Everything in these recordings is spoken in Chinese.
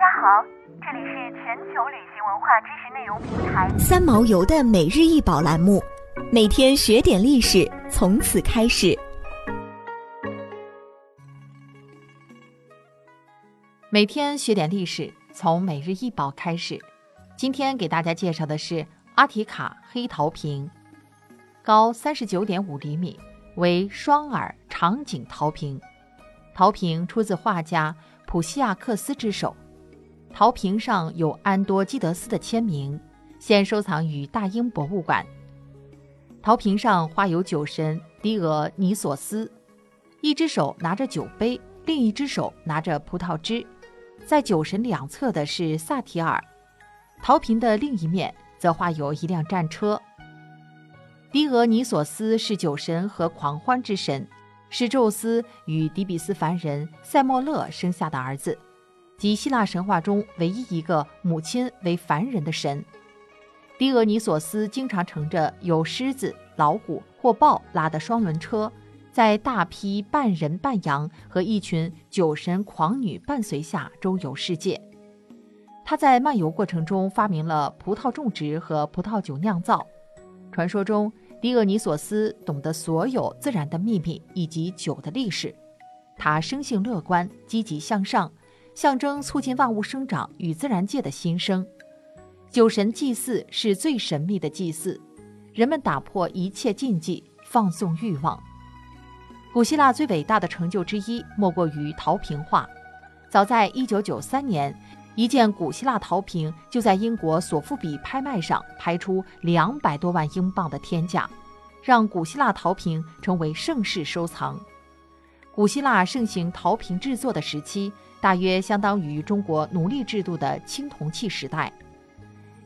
家好，这里是全球旅行文化知识内容平台三毛游的每日一宝栏目，每天学点历史，从此开始。每天学点历史，从每日一宝开始。今天给大家介绍的是阿提卡黑陶瓶，高三十九点五厘米，为双耳长颈陶瓶。陶瓶出自画家普西亚克斯之手，陶瓶上有安多基德斯的签名，现收藏于大英博物馆。陶瓶上画有酒神狄俄尼索斯，一只手拿着酒杯，另一只手拿着葡萄汁，在酒神两侧的是萨提尔。陶瓶的另一面则画有一辆战车。狄俄尼索斯是酒神和狂欢之神。是宙斯与迪比斯凡人塞莫勒生下的儿子，即希腊神话中唯一一个母亲为凡人的神。狄俄尼索斯经常乘着由狮子、老虎或豹拉的双轮车，在大批半人半羊和一群酒神狂女伴随下周游世界。他在漫游过程中发明了葡萄种植和葡萄酒酿造。传说中。狄俄尼索斯懂得所有自然的秘密以及酒的历史，他生性乐观、积极向上，象征促进万物生长与自然界的新生。酒神祭祀是最神秘的祭祀，人们打破一切禁忌，放纵欲望。古希腊最伟大的成就之一，莫过于陶瓶画。早在1993年。一件古希腊陶瓶就在英国索富比拍卖上拍出两百多万英镑的天价，让古希腊陶瓶成为盛世收藏。古希腊盛行陶瓶制作的时期，大约相当于中国奴隶制度的青铜器时代。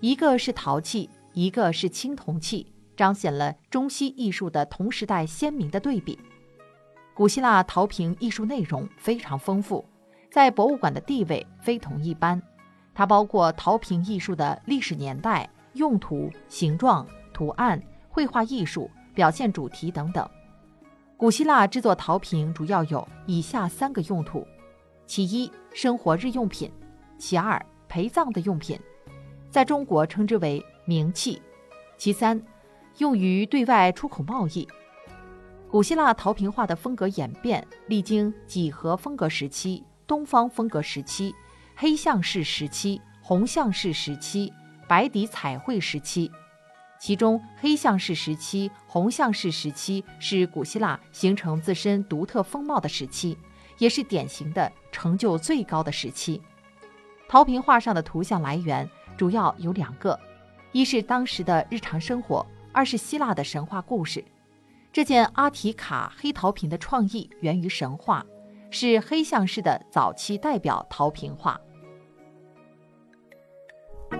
一个是陶器，一个是青铜器，彰显了中西艺术的同时代鲜明的对比。古希腊陶瓶艺术内容非常丰富。在博物馆的地位非同一般，它包括陶瓶艺术的历史年代、用途、形状、图案、绘画艺术、表现主题等等。古希腊制作陶瓶主要有以下三个用途：其一，生活日用品；其二，陪葬的用品，在中国称之为冥器；其三，用于对外出口贸易。古希腊陶瓶画的风格演变，历经几何风格时期。东方风格时期、黑象式时期、红象式时期、白底彩绘时期，其中黑象式时期、红象式时期是古希腊形成自身独特风貌的时期，也是典型的成就最高的时期。陶瓶画上的图像来源主要有两个：一是当时的日常生活，二是希腊的神话故事。这件阿提卡黑陶瓶的创意源于神话。是黑象式的早期代表陶瓶画。